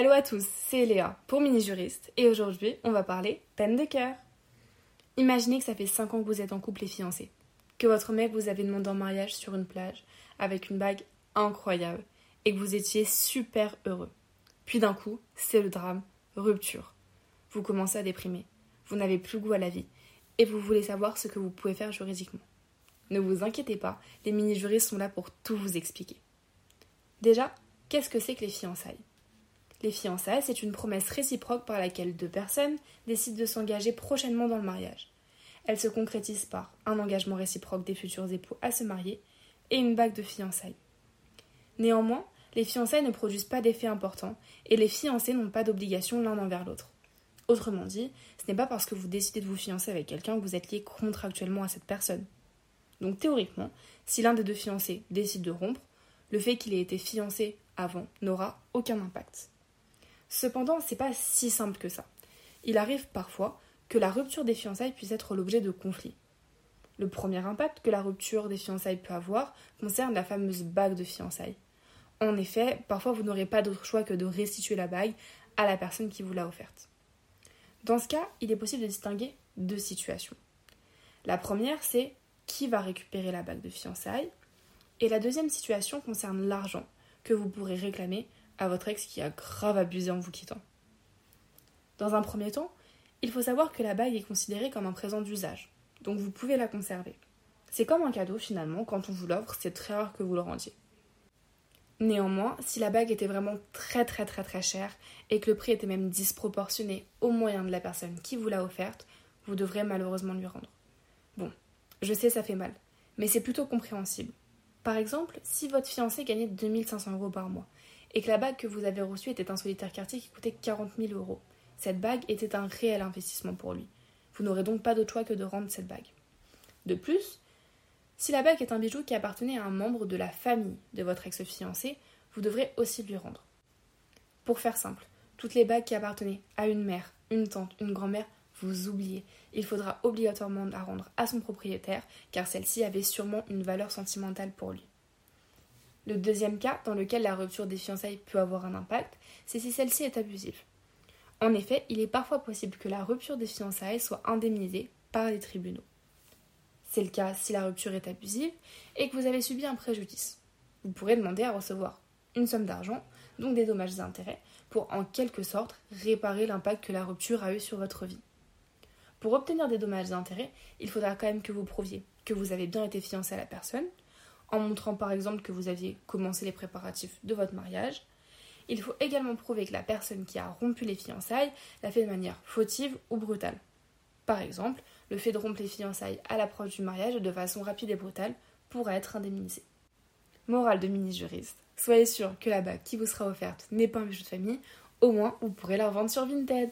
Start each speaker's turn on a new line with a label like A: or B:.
A: Hello à tous, c'est Léa pour Mini Juriste et aujourd'hui on va parler peine de cœur. Imaginez que ça fait 5 ans que vous êtes en couple et fiancé, que votre mec vous avait demandé en mariage sur une plage avec une bague incroyable et que vous étiez super heureux. Puis d'un coup, c'est le drame, rupture. Vous commencez à déprimer, vous n'avez plus goût à la vie et vous voulez savoir ce que vous pouvez faire juridiquement. Ne vous inquiétez pas, les mini-juristes sont là pour tout vous expliquer. Déjà, qu'est-ce que c'est que les fiançailles? Les fiançailles, c'est une promesse réciproque par laquelle deux personnes décident de s'engager prochainement dans le mariage. Elle se concrétise par un engagement réciproque des futurs époux à se marier et une bague de fiançailles. Néanmoins, les fiançailles ne produisent pas d'effet important et les fiancés n'ont pas d'obligation l'un envers l'autre. Autrement dit, ce n'est pas parce que vous décidez de vous fiancer avec quelqu'un que vous êtes lié contractuellement à cette personne. Donc théoriquement, si l'un des deux fiancés décide de rompre, le fait qu'il ait été fiancé avant n'aura aucun impact. Cependant, c'est pas si simple que ça. Il arrive parfois que la rupture des fiançailles puisse être l'objet de conflits. Le premier impact que la rupture des fiançailles peut avoir concerne la fameuse bague de fiançailles. En effet, parfois vous n'aurez pas d'autre choix que de restituer la bague à la personne qui vous l'a offerte. Dans ce cas, il est possible de distinguer deux situations. La première, c'est qui va récupérer la bague de fiançailles, et la deuxième situation concerne l'argent que vous pourrez réclamer à votre ex qui a grave abusé en vous quittant. Dans un premier temps, il faut savoir que la bague est considérée comme un présent d'usage, donc vous pouvez la conserver. C'est comme un cadeau finalement, quand on vous l'offre, c'est très rare que vous le rendiez. Néanmoins, si la bague était vraiment très très très très chère et que le prix était même disproportionné au moyen de la personne qui vous l'a offerte, vous devrez malheureusement lui rendre. Bon, je sais ça fait mal, mais c'est plutôt compréhensible. Par exemple, si votre fiancé gagnait 2500 euros par mois et que la bague que vous avez reçue était un solitaire quartier qui coûtait 40 000 euros. Cette bague était un réel investissement pour lui. Vous n'aurez donc pas d'autre choix que de rendre cette bague. De plus, si la bague est un bijou qui appartenait à un membre de la famille de votre ex-fiancé, vous devrez aussi lui rendre. Pour faire simple, toutes les bagues qui appartenaient à une mère, une tante, une grand-mère, vous oubliez. Il faudra obligatoirement la rendre à son propriétaire, car celle-ci avait sûrement une valeur sentimentale pour lui. Le deuxième cas, dans lequel la rupture des fiançailles peut avoir un impact, c'est si celle-ci est abusive. En effet, il est parfois possible que la rupture des fiançailles soit indemnisée par les tribunaux. C'est le cas si la rupture est abusive et que vous avez subi un préjudice. Vous pourrez demander à recevoir une somme d'argent, donc des dommages et intérêts, pour en quelque sorte réparer l'impact que la rupture a eu sur votre vie. Pour obtenir des dommages et intérêts, il faudra quand même que vous prouviez que vous avez bien été fiancé à la personne, en montrant par exemple que vous aviez commencé les préparatifs de votre mariage. Il faut également prouver que la personne qui a rompu les fiançailles l'a fait de manière fautive ou brutale. Par exemple, le fait de rompre les fiançailles à l'approche du mariage de façon rapide et brutale pourra être indemnisé. Morale de mini-juriste. Soyez sûr que la bague qui vous sera offerte n'est pas un bijou de famille, au moins vous pourrez la revendre sur Vinted.